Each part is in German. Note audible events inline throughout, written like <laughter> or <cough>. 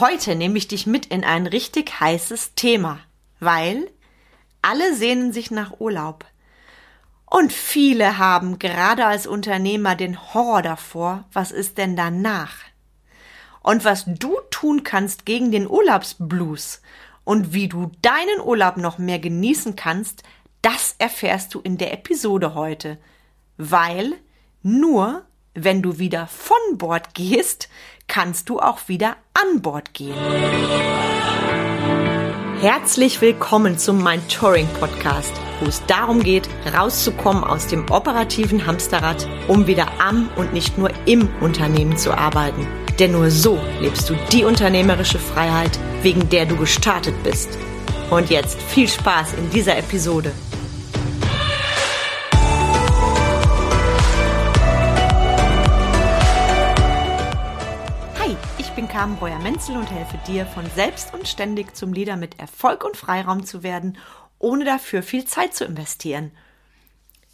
Heute nehme ich dich mit in ein richtig heißes Thema, weil alle sehnen sich nach Urlaub. Und viele haben gerade als Unternehmer den Horror davor, was ist denn danach? Und was du tun kannst gegen den Urlaubsblues und wie du deinen Urlaub noch mehr genießen kannst, das erfährst du in der Episode heute. Weil nur wenn du wieder von Bord gehst, kannst du auch wieder an Bord gehen. Herzlich willkommen zum Mind Touring Podcast, wo es darum geht, rauszukommen aus dem operativen Hamsterrad, um wieder am und nicht nur im Unternehmen zu arbeiten. Denn nur so lebst du die unternehmerische Freiheit, wegen der du gestartet bist. Und jetzt viel Spaß in dieser Episode. Carmen Breuer-Menzel und helfe dir, von selbst und ständig zum Leader mit Erfolg und Freiraum zu werden, ohne dafür viel Zeit zu investieren.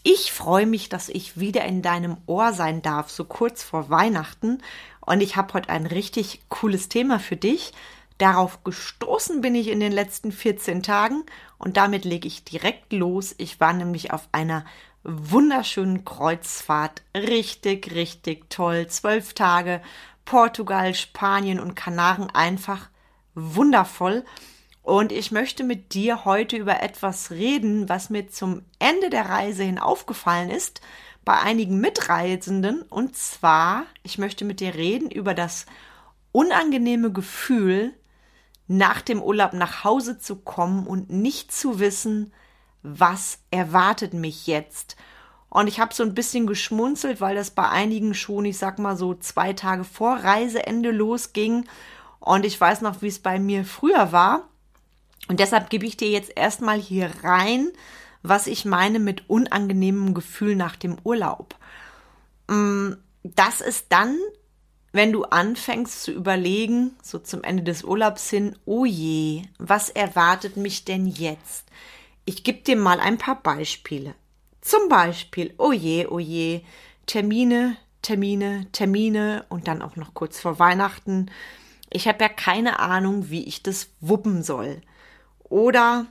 Ich freue mich, dass ich wieder in deinem Ohr sein darf, so kurz vor Weihnachten. Und ich habe heute ein richtig cooles Thema für dich. Darauf gestoßen bin ich in den letzten 14 Tagen und damit lege ich direkt los. Ich war nämlich auf einer wunderschönen Kreuzfahrt. Richtig, richtig toll. Zwölf Tage Portugal, Spanien und Kanaren einfach wundervoll. Und ich möchte mit dir heute über etwas reden, was mir zum Ende der Reise hin aufgefallen ist bei einigen Mitreisenden. Und zwar, ich möchte mit dir reden über das unangenehme Gefühl, nach dem Urlaub nach Hause zu kommen und nicht zu wissen, was erwartet mich jetzt. Und ich habe so ein bisschen geschmunzelt, weil das bei einigen schon, ich sag mal so zwei Tage vor Reiseende losging. Und ich weiß noch, wie es bei mir früher war. Und deshalb gebe ich dir jetzt erstmal hier rein, was ich meine mit unangenehmem Gefühl nach dem Urlaub. Mm, das ist dann, wenn du anfängst zu überlegen, so zum Ende des Urlaubs hin, oh je, was erwartet mich denn jetzt? Ich gebe dir mal ein paar Beispiele. Zum Beispiel, oh je, oh Termine, Termine, Termine und dann auch noch kurz vor Weihnachten. Ich habe ja keine Ahnung, wie ich das wuppen soll. Oder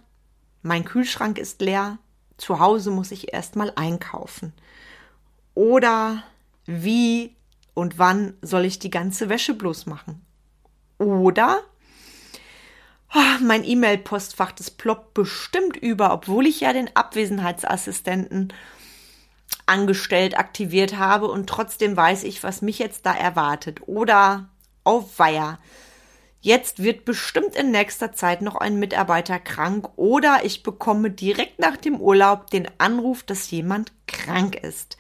mein Kühlschrank ist leer, zu Hause muss ich erstmal einkaufen. Oder wie und wann soll ich die ganze Wäsche bloß machen? Oder Oh, mein E-Mail-Postfach, das ploppt bestimmt über, obwohl ich ja den Abwesenheitsassistenten angestellt, aktiviert habe und trotzdem weiß ich, was mich jetzt da erwartet. Oder auf Weiher. Jetzt wird bestimmt in nächster Zeit noch ein Mitarbeiter krank oder ich bekomme direkt nach dem Urlaub den Anruf, dass jemand krank ist.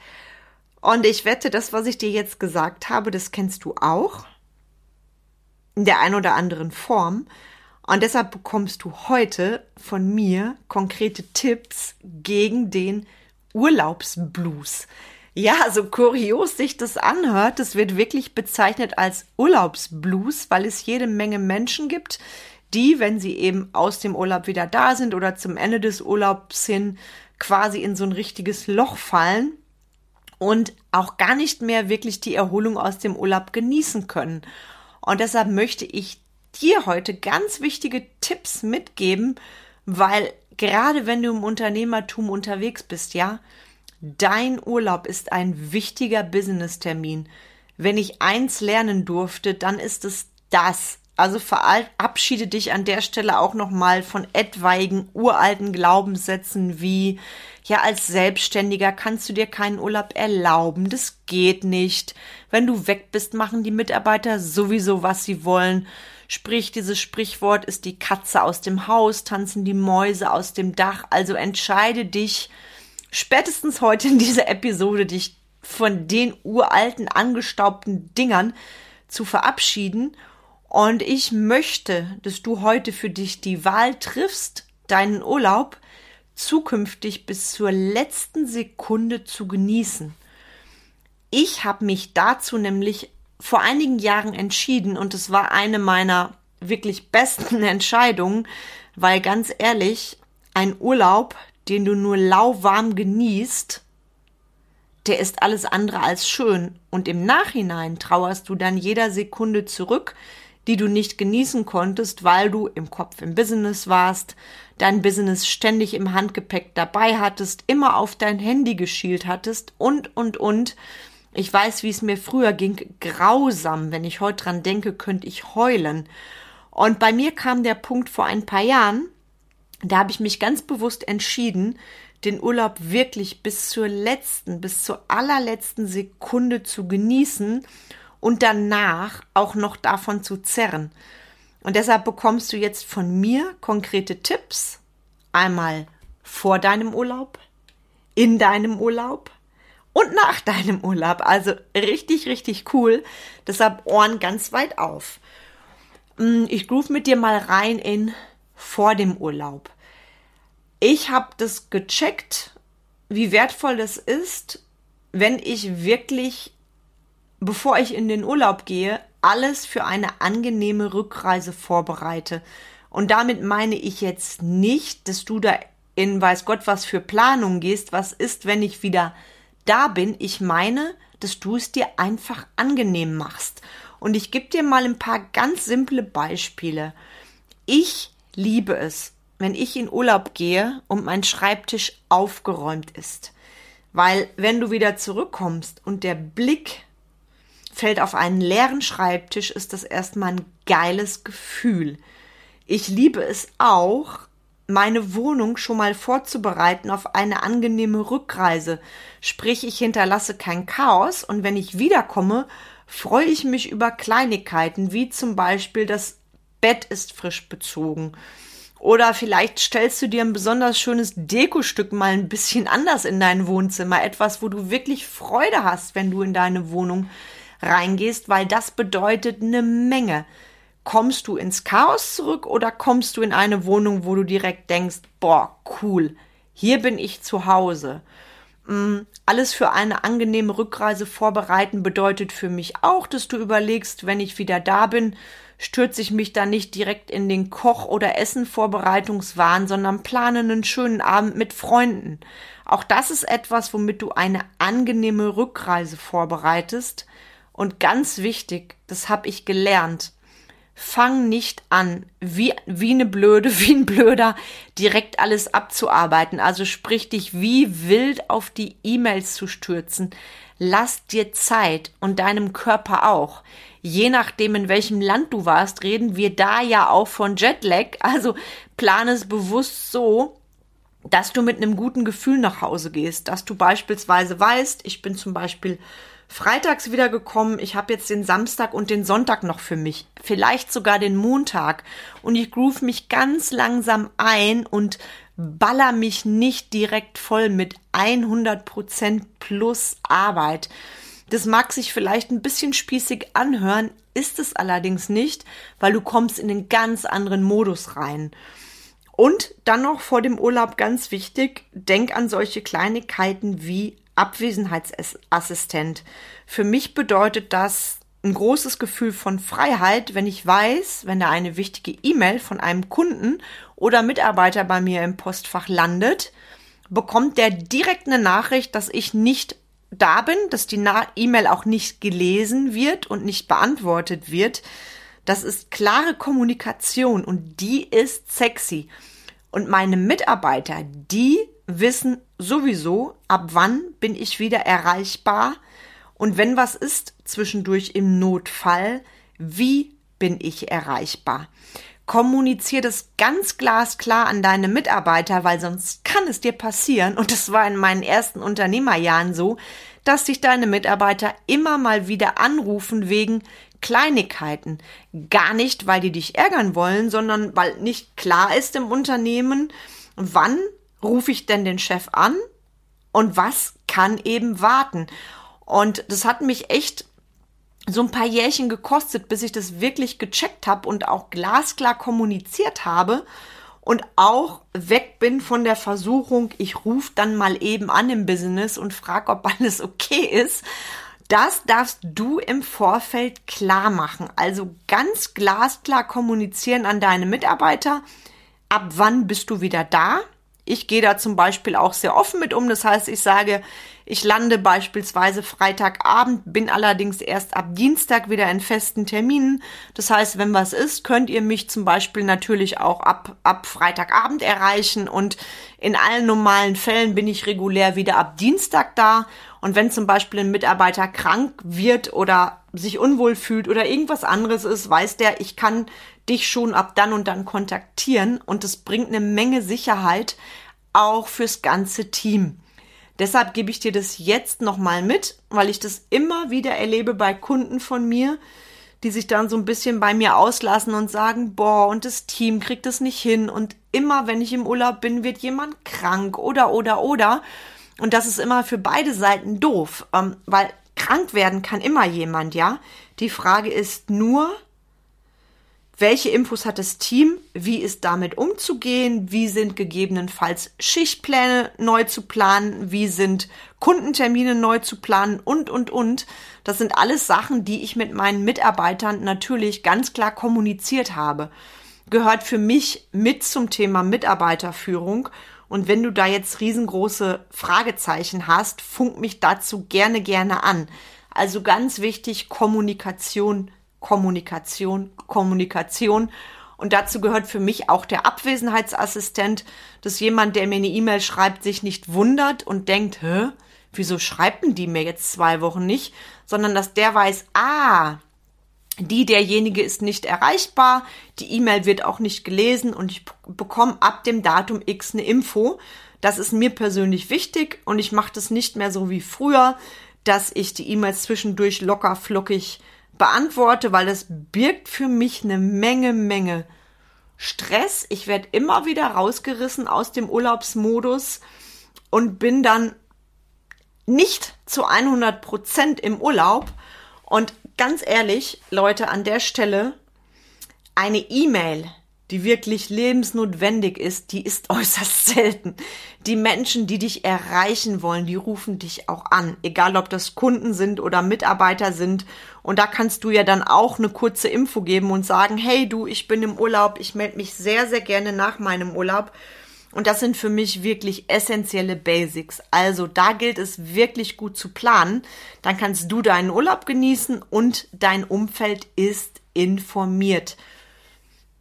Und ich wette, das, was ich dir jetzt gesagt habe, das kennst du auch. In der ein oder anderen Form. Und deshalb bekommst du heute von mir konkrete Tipps gegen den Urlaubsblues. Ja, so kurios sich das anhört, das wird wirklich bezeichnet als Urlaubsblues, weil es jede Menge Menschen gibt, die, wenn sie eben aus dem Urlaub wieder da sind oder zum Ende des Urlaubs hin, quasi in so ein richtiges Loch fallen und auch gar nicht mehr wirklich die Erholung aus dem Urlaub genießen können. Und deshalb möchte ich dir heute ganz wichtige Tipps mitgeben, weil gerade wenn du im Unternehmertum unterwegs bist, ja, dein Urlaub ist ein wichtiger Business-Termin. Wenn ich eins lernen durfte, dann ist es das. Also verabschiede dich an der Stelle auch nochmal von etwaigen uralten Glaubenssätzen wie, ja, als Selbstständiger kannst du dir keinen Urlaub erlauben, das geht nicht. Wenn du weg bist, machen die Mitarbeiter sowieso, was sie wollen. Sprich, dieses Sprichwort ist die Katze aus dem Haus, tanzen die Mäuse aus dem Dach. Also entscheide dich spätestens heute in dieser Episode, dich von den uralten, angestaubten Dingern zu verabschieden. Und ich möchte, dass du heute für dich die Wahl triffst, deinen Urlaub zukünftig bis zur letzten Sekunde zu genießen. Ich habe mich dazu nämlich vor einigen Jahren entschieden und es war eine meiner wirklich besten <laughs> Entscheidungen, weil ganz ehrlich, ein Urlaub, den du nur lauwarm genießt, der ist alles andere als schön und im Nachhinein trauerst du dann jeder Sekunde zurück, die du nicht genießen konntest, weil du im Kopf im Business warst, dein Business ständig im Handgepäck dabei hattest, immer auf dein Handy geschielt hattest und, und, und. Ich weiß, wie es mir früher ging, grausam. Wenn ich heute dran denke, könnte ich heulen. Und bei mir kam der Punkt vor ein paar Jahren, da habe ich mich ganz bewusst entschieden, den Urlaub wirklich bis zur letzten, bis zur allerletzten Sekunde zu genießen und danach auch noch davon zu zerren. Und deshalb bekommst du jetzt von mir konkrete Tipps. Einmal vor deinem Urlaub, in deinem Urlaub und nach deinem Urlaub. Also richtig, richtig cool. Deshalb Ohren ganz weit auf. Mm, ich groove mit dir mal rein in vor dem Urlaub. Ich habe das gecheckt, wie wertvoll das ist, wenn ich wirklich, bevor ich in den Urlaub gehe, alles für eine angenehme Rückreise vorbereite. Und damit meine ich jetzt nicht, dass du da in weiß Gott was für Planung gehst, was ist, wenn ich wieder da bin. Ich meine, dass du es dir einfach angenehm machst. Und ich gebe dir mal ein paar ganz simple Beispiele. Ich liebe es, wenn ich in Urlaub gehe und mein Schreibtisch aufgeräumt ist. Weil wenn du wieder zurückkommst und der Blick fällt auf einen leeren Schreibtisch, ist das erstmal ein geiles Gefühl. Ich liebe es auch, meine Wohnung schon mal vorzubereiten auf eine angenehme Rückreise. Sprich, ich hinterlasse kein Chaos und wenn ich wiederkomme, freue ich mich über Kleinigkeiten, wie zum Beispiel das Bett ist frisch bezogen. Oder vielleicht stellst du dir ein besonders schönes Dekostück mal ein bisschen anders in dein Wohnzimmer. Etwas, wo du wirklich Freude hast, wenn du in deine Wohnung reingehst, weil das bedeutet eine Menge. Kommst du ins Chaos zurück oder kommst du in eine Wohnung, wo du direkt denkst, boah, cool, hier bin ich zu Hause. Mm, alles für eine angenehme Rückreise vorbereiten bedeutet für mich auch, dass du überlegst, wenn ich wieder da bin, stürze ich mich da nicht direkt in den Koch- oder Essenvorbereitungswahn, sondern plane einen schönen Abend mit Freunden. Auch das ist etwas, womit du eine angenehme Rückreise vorbereitest. Und ganz wichtig, das habe ich gelernt, fang nicht an, wie, wie eine Blöde, <laughs> wie ein Blöder, direkt alles abzuarbeiten. Also sprich dich wie wild auf die E-Mails zu stürzen. Lass dir Zeit und deinem Körper auch. Je nachdem, in welchem Land du warst, reden wir da ja auch von Jetlag. Also plane es bewusst so, dass du mit einem guten Gefühl nach Hause gehst, dass du beispielsweise weißt, ich bin zum Beispiel freitags wiedergekommen. Ich habe jetzt den Samstag und den Sonntag noch für mich. Vielleicht sogar den Montag. Und ich groove mich ganz langsam ein und baller mich nicht direkt voll mit 100 Prozent plus Arbeit. Das mag sich vielleicht ein bisschen spießig anhören, ist es allerdings nicht, weil du kommst in einen ganz anderen Modus rein. Und dann noch vor dem Urlaub ganz wichtig, denk an solche Kleinigkeiten wie Abwesenheitsassistent. Für mich bedeutet das ein großes Gefühl von Freiheit, wenn ich weiß, wenn da eine wichtige E-Mail von einem Kunden oder Mitarbeiter bei mir im Postfach landet, bekommt der direkt eine Nachricht, dass ich nicht da bin, dass die E-Mail auch nicht gelesen wird und nicht beantwortet wird. Das ist klare Kommunikation und die ist sexy. Und meine Mitarbeiter, die wissen sowieso, ab wann bin ich wieder erreichbar und wenn was ist zwischendurch im Notfall, wie bin ich erreichbar? Kommunizier das ganz glasklar an deine Mitarbeiter, weil sonst kann es dir passieren, und das war in meinen ersten Unternehmerjahren so, dass sich deine Mitarbeiter immer mal wieder anrufen wegen Kleinigkeiten. Gar nicht, weil die dich ärgern wollen, sondern weil nicht klar ist im Unternehmen, wann rufe ich denn den Chef an und was kann eben warten. Und das hat mich echt so ein paar Jährchen gekostet, bis ich das wirklich gecheckt habe und auch glasklar kommuniziert habe und auch weg bin von der Versuchung, ich rufe dann mal eben an im Business und frage, ob alles okay ist. Das darfst du im Vorfeld klar machen. Also ganz glasklar kommunizieren an deine Mitarbeiter. Ab wann bist du wieder da? Ich gehe da zum Beispiel auch sehr offen mit um. Das heißt, ich sage, Ich lande beispielsweise Freitagabend, bin allerdings erst ab Dienstag wieder in festen Terminen. Das heißt, wenn was ist, könnt ihr mich zum Beispiel natürlich auch ab, ab Freitagabend erreichen und in allen normalen Fällen bin ich regulär wieder ab Dienstag da. Und wenn zum Beispiel ein Mitarbeiter krank wird oder sich unwohl fühlt oder irgendwas anderes ist, weiß der, ich kann dich schon ab dann und dann kontaktieren und es bringt eine Menge Sicherheit auch fürs ganze Team. Deshalb gebe ich dir das jetzt nochmal mit, weil ich das immer wieder erlebe bei Kunden von mir, die sich dann so ein bisschen bei mir auslassen und sagen, boah, und das Team kriegt es nicht hin und immer wenn ich im Urlaub bin, wird jemand krank oder oder oder. Und das ist immer für beide Seiten doof, ähm, weil krank werden kann immer jemand, ja. Die Frage ist nur, welche Infos hat das Team? Wie ist damit umzugehen? Wie sind gegebenenfalls Schichtpläne neu zu planen? Wie sind Kundentermine neu zu planen? Und, und, und. Das sind alles Sachen, die ich mit meinen Mitarbeitern natürlich ganz klar kommuniziert habe. Gehört für mich mit zum Thema Mitarbeiterführung. Und wenn du da jetzt riesengroße Fragezeichen hast, funk mich dazu gerne, gerne an. Also ganz wichtig, Kommunikation Kommunikation, Kommunikation. Und dazu gehört für mich auch der Abwesenheitsassistent, dass jemand, der mir eine E-Mail schreibt, sich nicht wundert und denkt, hä, wieso schreiben die mir jetzt zwei Wochen nicht, sondern dass der weiß, ah, die, derjenige ist nicht erreichbar, die E-Mail wird auch nicht gelesen und ich bekomme ab dem Datum X eine Info. Das ist mir persönlich wichtig und ich mache das nicht mehr so wie früher, dass ich die E-Mails zwischendurch locker flockig beantworte, weil es birgt für mich eine Menge, Menge Stress. Ich werde immer wieder rausgerissen aus dem Urlaubsmodus und bin dann nicht zu 100 Prozent im Urlaub. Und ganz ehrlich, Leute, an der Stelle, eine E-Mail die wirklich lebensnotwendig ist, die ist <laughs> äußerst selten. Die Menschen, die dich erreichen wollen, die rufen dich auch an, egal ob das Kunden sind oder Mitarbeiter sind. Und da kannst du ja dann auch eine kurze Info geben und sagen, hey du, ich bin im Urlaub, ich melde mich sehr, sehr gerne nach meinem Urlaub. Und das sind für mich wirklich essentielle Basics. Also da gilt es wirklich gut zu planen. Dann kannst du deinen Urlaub genießen und dein Umfeld ist informiert.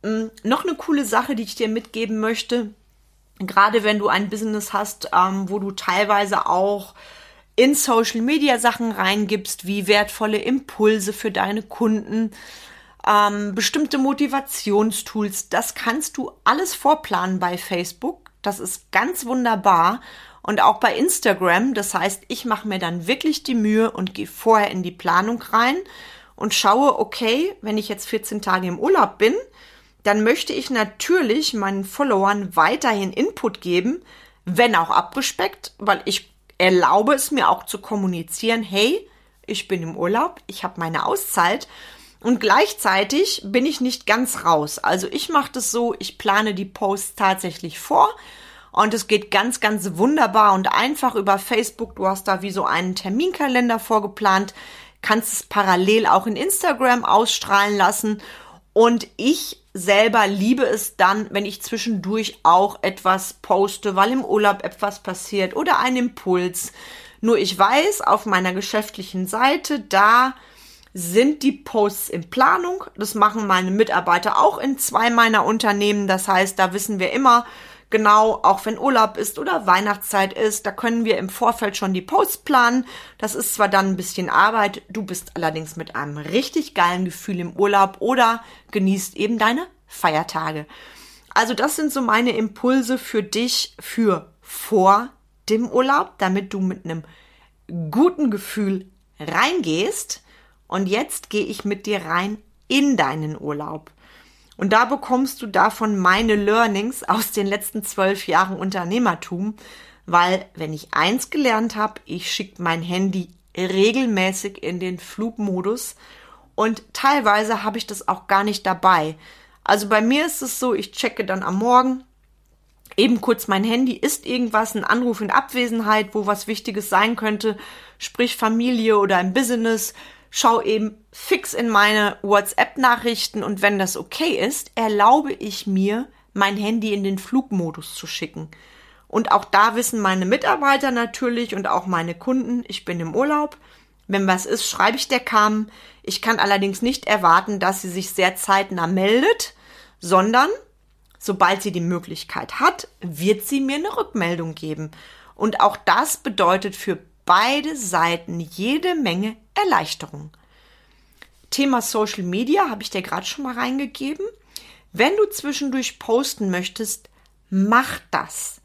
Ähm, noch eine coole Sache, die ich dir mitgeben möchte, gerade wenn du ein Business hast, ähm, wo du teilweise auch in Social Media Sachen reingibst, wie wertvolle Impulse für deine Kunden, ähm, bestimmte Motivationstools, das kannst du alles vorplanen bei Facebook. Das ist ganz wunderbar. Und auch bei Instagram. Das heißt, ich mache mir dann wirklich die Mühe und gehe vorher in die Planung rein und schaue, okay, wenn ich jetzt 14 Tage im Urlaub bin, dann möchte ich natürlich meinen Followern weiterhin Input geben, wenn auch abgespeckt, weil ich erlaube es mir auch zu kommunizieren, hey, ich bin im Urlaub, ich habe meine Auszeit und gleichzeitig bin ich nicht ganz raus. Also ich mache das so, ich plane die Posts tatsächlich vor und es geht ganz, ganz wunderbar und einfach über Facebook. Du hast da wie so einen Terminkalender vorgeplant, kannst es parallel auch in Instagram ausstrahlen lassen und ich selber liebe es dann, wenn ich zwischendurch auch etwas poste, weil im Urlaub etwas passiert oder ein Impuls. Nur ich weiß, auf meiner geschäftlichen Seite, da sind die Posts in Planung. Das machen meine Mitarbeiter auch in zwei meiner Unternehmen. Das heißt, da wissen wir immer, genau, auch wenn Urlaub ist oder Weihnachtszeit ist, da können wir im Vorfeld schon die Posts planen. Das ist zwar dann ein bisschen Arbeit, du bist allerdings mit einem richtig geilen Gefühl im Urlaub oder genießt eben deine Feiertage. Also das sind so meine Impulse für dich für vor dem Urlaub, damit du mit einem guten Gefühl reingehst. Und jetzt gehe ich mit dir rein in deinen Urlaub. Und da bekommst du davon meine Learnings aus den letzten zwölf Jahren Unternehmertum, weil wenn ich eins gelernt habe, ich schicke mein Handy regelmäßig in den Flugmodus und teilweise habe ich das auch gar nicht dabei. Also bei mir ist es so, ich checke dann am Morgen eben kurz mein Handy, ist irgendwas, ein Anruf in Abwesenheit, wo was Wichtiges sein könnte, sprich Familie oder ein Business, schau eben fix in meine WhatsApp-Nachrichten und wenn das okay ist, erlaube ich mir, mein Handy in den Flugmodus zu schicken. Und auch da wissen meine Mitarbeiter natürlich und auch meine Kunden, ich bin im Urlaub. Wenn was ist, schreibe ich der Kam. Ich kann allerdings nicht erwarten, dass sie sich sehr zeitnah meldet, sondern sobald sie die Möglichkeit hat, wird sie mir eine Rückmeldung geben. Und auch das bedeutet für beide Seiten jede Menge Erleichterung. Thema Social Media habe ich dir gerade schon mal reingegeben. Wenn du zwischendurch posten möchtest, mach das.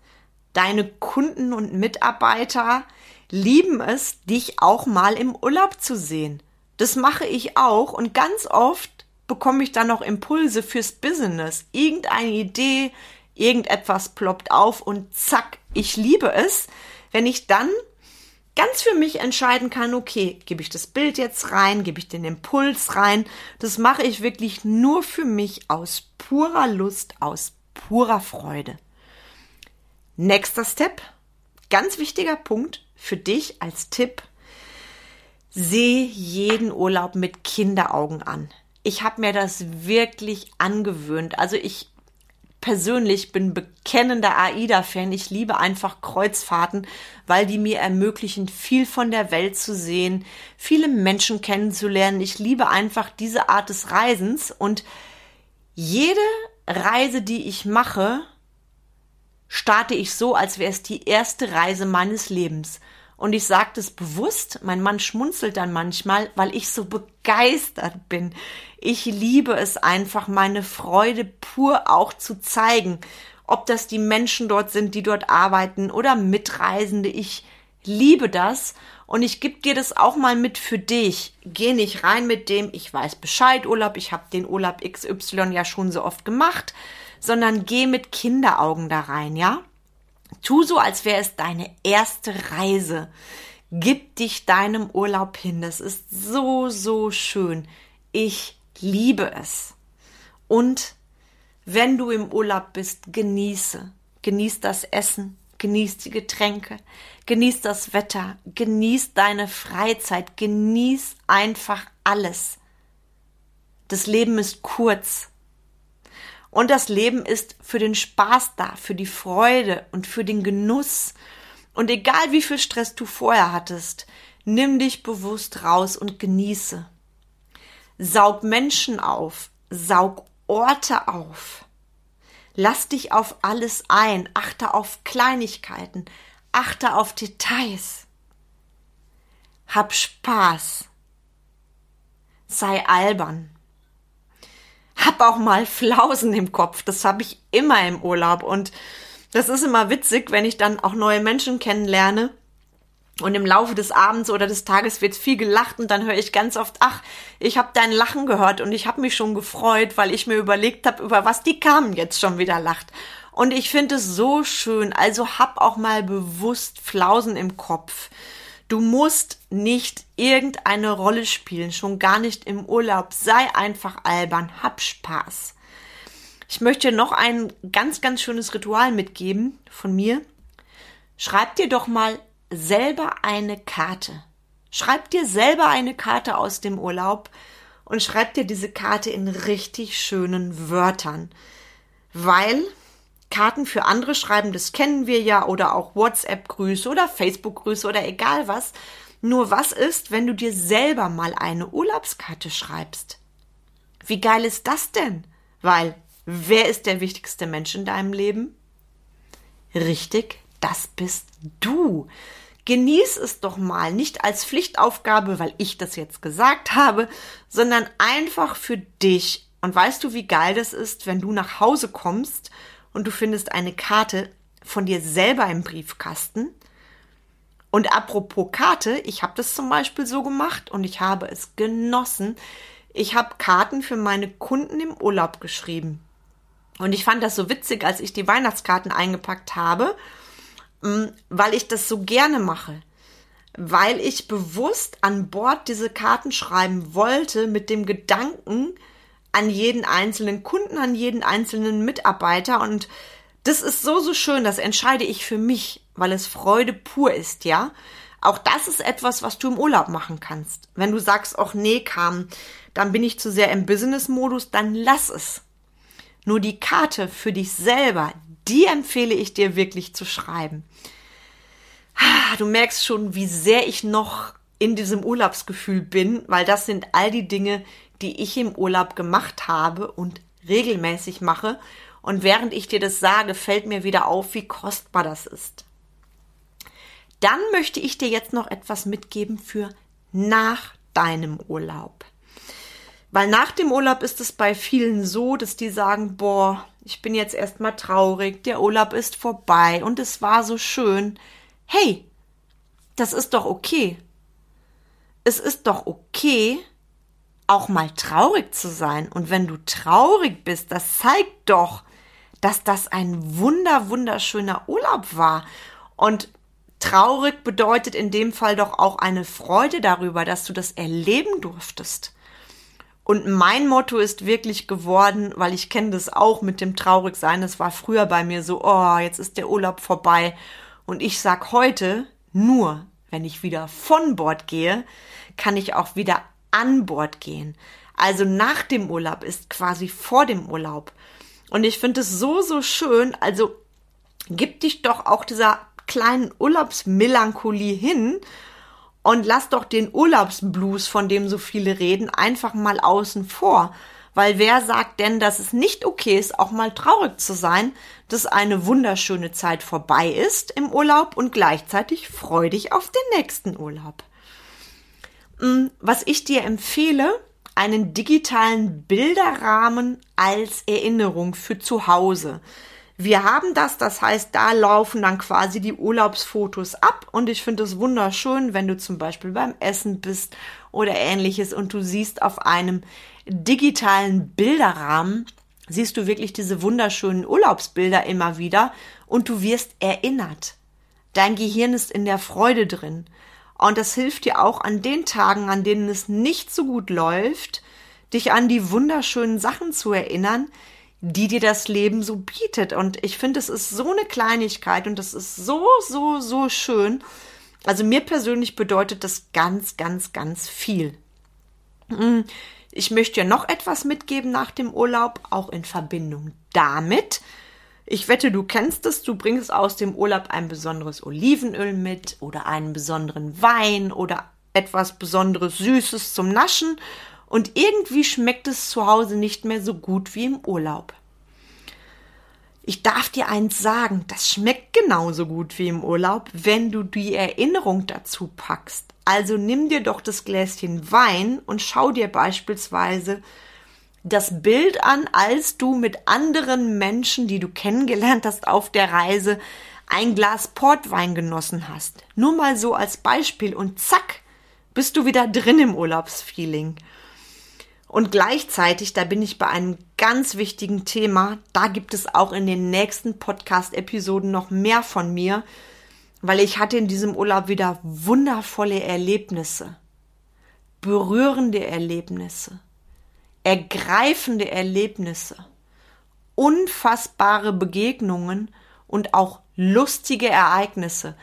Deine Kunden und Mitarbeiter lieben es, dich auch mal im Urlaub zu sehen. Das mache ich auch und ganz oft bekomme ich dann noch Impulse fürs Business. Irgendeine Idee, irgendetwas ploppt auf und zack, ich liebe es, wenn ich dann ganz für mich entscheiden kann, okay, gebe ich das Bild jetzt rein, gebe ich den Impuls rein. Das mache ich wirklich nur für mich aus purer Lust, aus purer Freude. Nächster Step, ganz wichtiger Punkt für dich als Tipp. Seh jeden Urlaub mit Kinderaugen an. Ich habe mir das wirklich angewöhnt. Also ich persönlich bin bekennender AIDA-Fan. Ich liebe einfach Kreuzfahrten, weil die mir ermöglichen, viel von der Welt zu sehen, viele Menschen kennenzulernen. Ich liebe einfach diese Art des Reisens und jede Reise, die ich mache, starte ich so, als wäre es die erste Reise meines Lebens. Und ich sage das bewusst, mein Mann schmunzelt dann manchmal, weil ich so begeistert bin. Ich liebe es einfach, meine Freude pur auch zu zeigen. Ob das die Menschen dort sind, die dort arbeiten oder Mitreisende. Ich liebe das und ich gebe dir das auch mal mit für dich. Geh nicht rein mit dem, ich weiß Bescheid Urlaub, ich habe den Urlaub XY ja schon so oft gemacht, sondern geh mit Kinderaugen da rein, ja? Tu so, als wäre es deine erste Reise. Gib dich deinem Urlaub hin. Das ist so, so schön. Ich liebe es. Und wenn du im Urlaub bist, genieße. Genieß das Essen, genieß die Getränke, genieß das Wetter, genieß deine Freizeit, genieß einfach alles. Das Leben ist kurz. Und das Leben ist für den Spaß da, für die Freude und für den Genuss. Und egal wie viel Stress du vorher hattest, nimm dich bewusst raus und genieße. Saug Menschen auf, saug Orte auf. Lass dich auf alles ein, achte auf Kleinigkeiten, achte auf Details. Hab Spaß. Sei albern hab auch mal Flausen im Kopf. Das habe ich immer im Urlaub. Und das ist immer witzig, wenn ich dann auch neue Menschen kennenlerne. Und im Laufe des Abends oder des Tages wird viel gelacht und dann höre ich ganz oft, ach, ich habe dein Lachen gehört und ich habe mich schon gefreut, weil ich mir überlegt habe, über was die Kamen jetzt schon wieder lacht. Und ich finde es so schön. Also hab auch mal bewusst Flausen im Kopf. Du musst nicht irgendeine Rolle spielen, schon gar nicht im Urlaub. Sei einfach albern, hab Spaß. Ich möchte noch ein ganz, ganz schönes Ritual mitgeben von mir. Schreib dir doch mal selber eine Karte. Schreib dir selber eine Karte aus dem Urlaub und schreib dir diese Karte in richtig schönen Wörtern. Weil Karten für andere schreiben, das kennen wir ja, oder auch WhatsApp-Grüße oder Facebook-Grüße oder egal was. Nur was ist, wenn du dir selber mal eine Urlaubskarte schreibst? Wie geil ist das denn? Weil, wer ist der wichtigste Mensch in deinem Leben? Richtig, das bist du. Genieß es doch mal, nicht als Pflichtaufgabe, weil ich das jetzt gesagt habe, sondern einfach für dich. Und weißt du, wie geil das ist, wenn du nach Hause kommst und du findest eine Karte von dir selber im Briefkasten. Und apropos Karte, ich habe das zum Beispiel so gemacht und ich habe es genossen. Ich habe Karten für meine Kunden im Urlaub geschrieben. Und ich fand das so witzig, als ich die Weihnachtskarten eingepackt habe, mm, weil ich das so gerne mache. Weil ich bewusst an Bord diese Karten schreiben wollte mit dem Gedanken, an jeden einzelnen Kunden, an jeden einzelnen Mitarbeiter und das ist so, so schön, das entscheide ich für mich, weil es Freude pur ist, ja. Auch das ist etwas, was du im Urlaub machen kannst. Wenn du sagst, ach nee, kam, dann bin ich zu sehr im Business-Modus, dann lass es. Nur die Karte für dich selber, die empfehle ich dir wirklich zu schreiben. Ah, du merkst schon, wie sehr ich noch in diesem Urlaubsgefühl bin, weil das sind all die Dinge, die ich im Urlaub gemacht habe und regelmäßig mache. Und während ich dir das sage, fällt mir wieder auf, wie kostbar das ist. Dann möchte ich dir jetzt noch etwas mitgeben für nach deinem Urlaub. Weil nach dem Urlaub ist es bei vielen so, dass die sagen, boah, ich bin jetzt erstmal traurig, der Urlaub ist vorbei und es war so schön. Hey, das ist doch okay. Es ist doch okay, auch mal traurig zu sein. Und wenn du traurig bist, das zeigt doch, dass das ein wunder, wunderschöner Urlaub war. Und traurig bedeutet in dem Fall doch auch eine Freude darüber, dass du das erleben durftest. Und mein Motto ist wirklich geworden, weil ich kenne das auch mit dem Traurigsein. Es war früher bei mir so, oh, jetzt ist der Urlaub vorbei. Und ich sag heute, nur wenn ich wieder von Bord gehe, kann ich auch wieder an Bord gehen. Also nach dem Urlaub ist quasi vor dem Urlaub. Und ich finde es so, so schön. Also gib dich doch auch dieser kleinen Urlaubsmelancholie hin und lass doch den Urlaubsblues, von dem so viele reden, einfach mal außen vor. Weil wer sagt denn, dass es nicht okay ist, auch mal traurig zu sein, dass eine wunderschöne Zeit vorbei ist im Urlaub und gleichzeitig freu dich auf den nächsten Urlaub. Mm, was ich dir empfehle, einen digitalen Bilderrahmen als Erinnerung für zu Hause. Wir haben das, das heißt, da laufen dann quasi die Urlaubsfotos ab und ich finde es wunderschön, wenn du zum Beispiel beim Essen bist oder ähnliches und du siehst auf einem digitalen Bilderrahmen, siehst du wirklich diese wunderschönen Urlaubsbilder immer wieder und du wirst erinnert. Dein Gehirn ist in der Freude drin. Und das hilft dir auch an den Tagen, an denen es nicht so gut läuft, dich an die wunderschönen Sachen zu erinnern, die dir das Leben so bietet. Und ich finde, es ist so eine Kleinigkeit und das ist so, so, so schön. Also mir persönlich bedeutet das ganz, ganz, ganz viel. Hm, ich möchte dir noch etwas mitgeben nach dem Urlaub, auch in Verbindung damit. Ich wette, du kennst es, du bringst aus dem Urlaub ein besonderes Olivenöl mit oder einen besonderen Wein oder etwas besonderes Süßes zum Naschen und irgendwie schmeckt es zu Hause nicht mehr so gut wie im Urlaub. Ich darf dir eins sagen, das schmeckt genauso gut wie im Urlaub, wenn du die Erinnerung dazu packst. Also nimm dir doch das Gläschen Wein und schau dir beispielsweise das Bild an, als du mit anderen Menschen, die du kennengelernt hast auf der Reise, ein Glas Portwein genossen hast. Nur mal so als Beispiel und zack, bist du wieder drin im Urlaubsfeeling. Und gleichzeitig, da bin ich bei einem ganz wichtigen Thema, da gibt es auch in den nächsten Podcast-Episoden noch mehr von mir, weil ich hatte in diesem Urlaub wieder wundervolle Erlebnisse, berührende Erlebnisse, ergreifende Erlebnisse, unfassbare Begegnungen und auch lustige Ereignisse.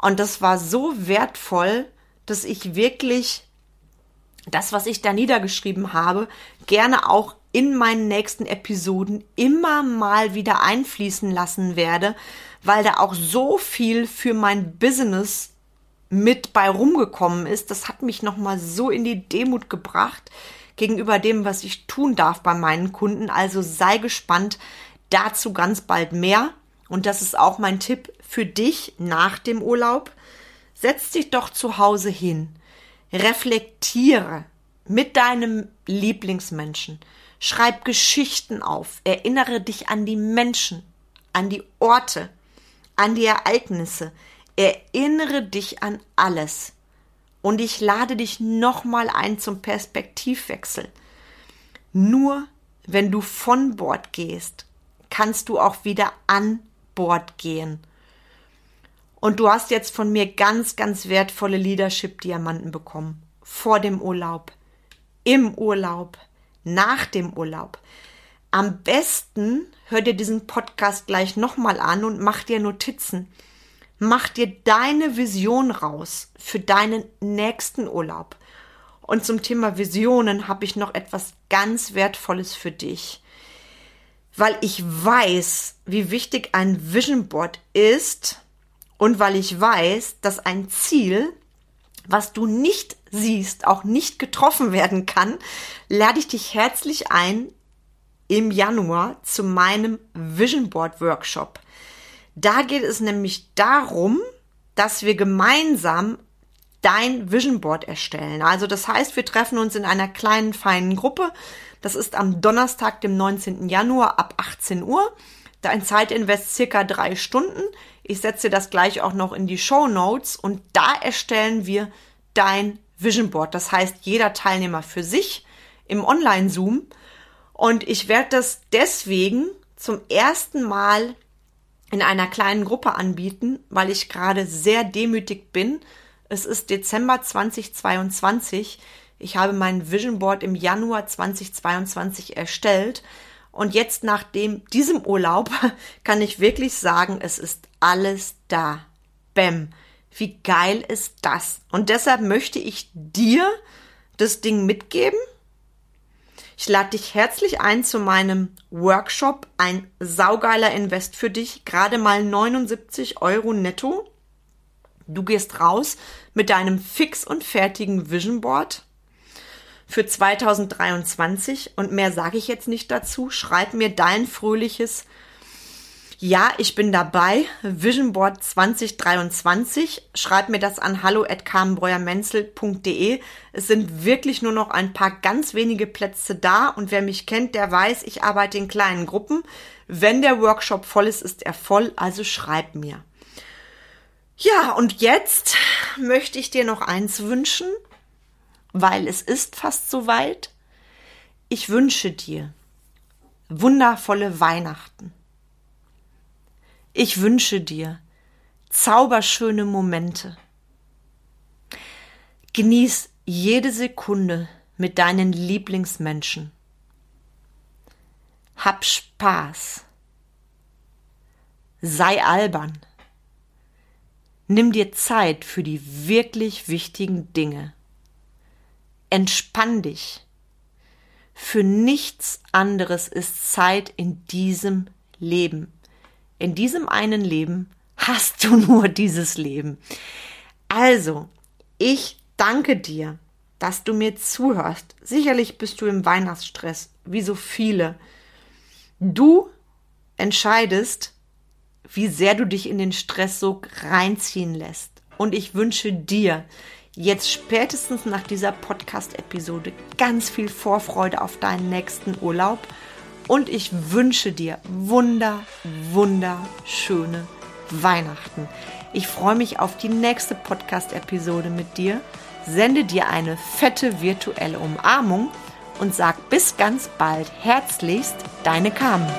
Und das war so wertvoll, dass ich wirklich das, was ich da niedergeschrieben habe, gerne auch in meinen nächsten Episoden immer mal wieder einfließen lassen werde, weil da auch so viel für mein Business mit bei rumgekommen ist. Das hat mich nochmal so in die Demut gebracht gegenüber dem, was ich tun darf bei meinen Kunden. Also sei gespannt. Dazu ganz bald mehr. Und das ist auch mein Tipp für dich nach dem Urlaub. Setz dich doch zu Hause hin Reflektiere mit deinem Lieblingsmenschen. Schreib Geschichten auf. Erinnere dich an die Menschen, an die Orte, an die Ereignisse. Erinnere dich an alles. Und ich lade dich nochmal ein zum Perspektivwechsel. Nur wenn du von Bord gehst, kannst du auch wieder an Bord gehen. Und du hast jetzt von mir ganz, ganz wertvolle Leadership-Diamanten bekommen. Vor dem Urlaub, im Urlaub, nach dem Urlaub. Am besten hör dir diesen Podcast gleich nochmal an und mach dir Notizen. Mach dir deine Vision raus für deinen nächsten Urlaub. Und zum Thema Visionen habe ich noch etwas ganz Wertvolles für dich. weil ich weiß, wie wichtig ein Vision Board ist und weil ich weiß, dass ein Ziel, was du nicht siehst, auch nicht getroffen werden kann, lade ich dich herzlich ein im Januar zu meinem Vision Board Workshop. Da geht es nämlich darum, dass wir gemeinsam dein Vision Board erstellen. Also das heißt, wir treffen uns in einer kleinen, feinen Gruppe. Das ist am Donnerstag, dem 19. Januar ab 18 Uhr. Dein Zeitinvest circa drei Stunden. Ich setze das gleich auch noch in die Show Notes und da erstellen wir dein Vision Board. Das heißt, jeder Teilnehmer für sich im Online-Zoom. Und ich werde das deswegen zum ersten Mal in einer kleinen Gruppe anbieten, weil ich gerade sehr demütig bin. Es ist Dezember 2022. Ich habe mein Vision Board im Januar 2022 erstellt. Und jetzt nach dem, diesem Urlaub <laughs> kann ich wirklich sagen, es ist alles da. Bäm. Wie geil ist das? Und deshalb möchte ich dir das Ding mitgeben. Ich lade dich herzlich ein zu meinem Workshop. Ein saugeiler Invest für dich. Gerade mal 79 Euro netto. Du gehst raus mit deinem fix und fertigen Vision Board für 2023 und mehr sage ich jetzt nicht dazu. Schreib mir dein fröhliches ja, ich bin dabei. Vision Board 2023. Schreib mir das an hallo at carmenbreuermenzel.de. Es sind wirklich nur noch ein paar ganz wenige Plätze da und wer mich kennt, der weiß, ich arbeite in kleinen Gruppen. Wenn der Workshop voll ist, ist er voll, also schreib mir. Ja, und jetzt möchte ich dir noch eins wünschen, weil es ist fast soweit. Ich wünsche dir wundervolle Weihnachten. Ich wünsche dir zauberschöne Momente. Genieß jede Sekunde mit deinen Lieblingsmenschen. Hab Spaß. Sei albern. Nimm dir Zeit für die wirklich wichtigen Dinge. Entspann dich. Für nichts anderes ist Zeit in diesem Leben in diesem einen Leben hast du <laughs> nur dieses Leben. Also, ich danke dir, dass du mir zuhörst. Sicherlich bist du im Weihnachtsstress, wie so viele. Du entscheidest, wie sehr du dich in den Stresssog reinziehen lässt. Und ich wünsche dir jetzt spätestens nach dieser Podcast-Episode ganz viel Vorfreude auf deinen nächsten Urlaub und ich wünsche dir wunder, wunderschöne Weihnachten. Ich freue mich auf die nächste Podcast-Episode mit dir, sende dir eine fette virtuelle Umarmung und sag bis ganz bald herzlichst deine Carmen.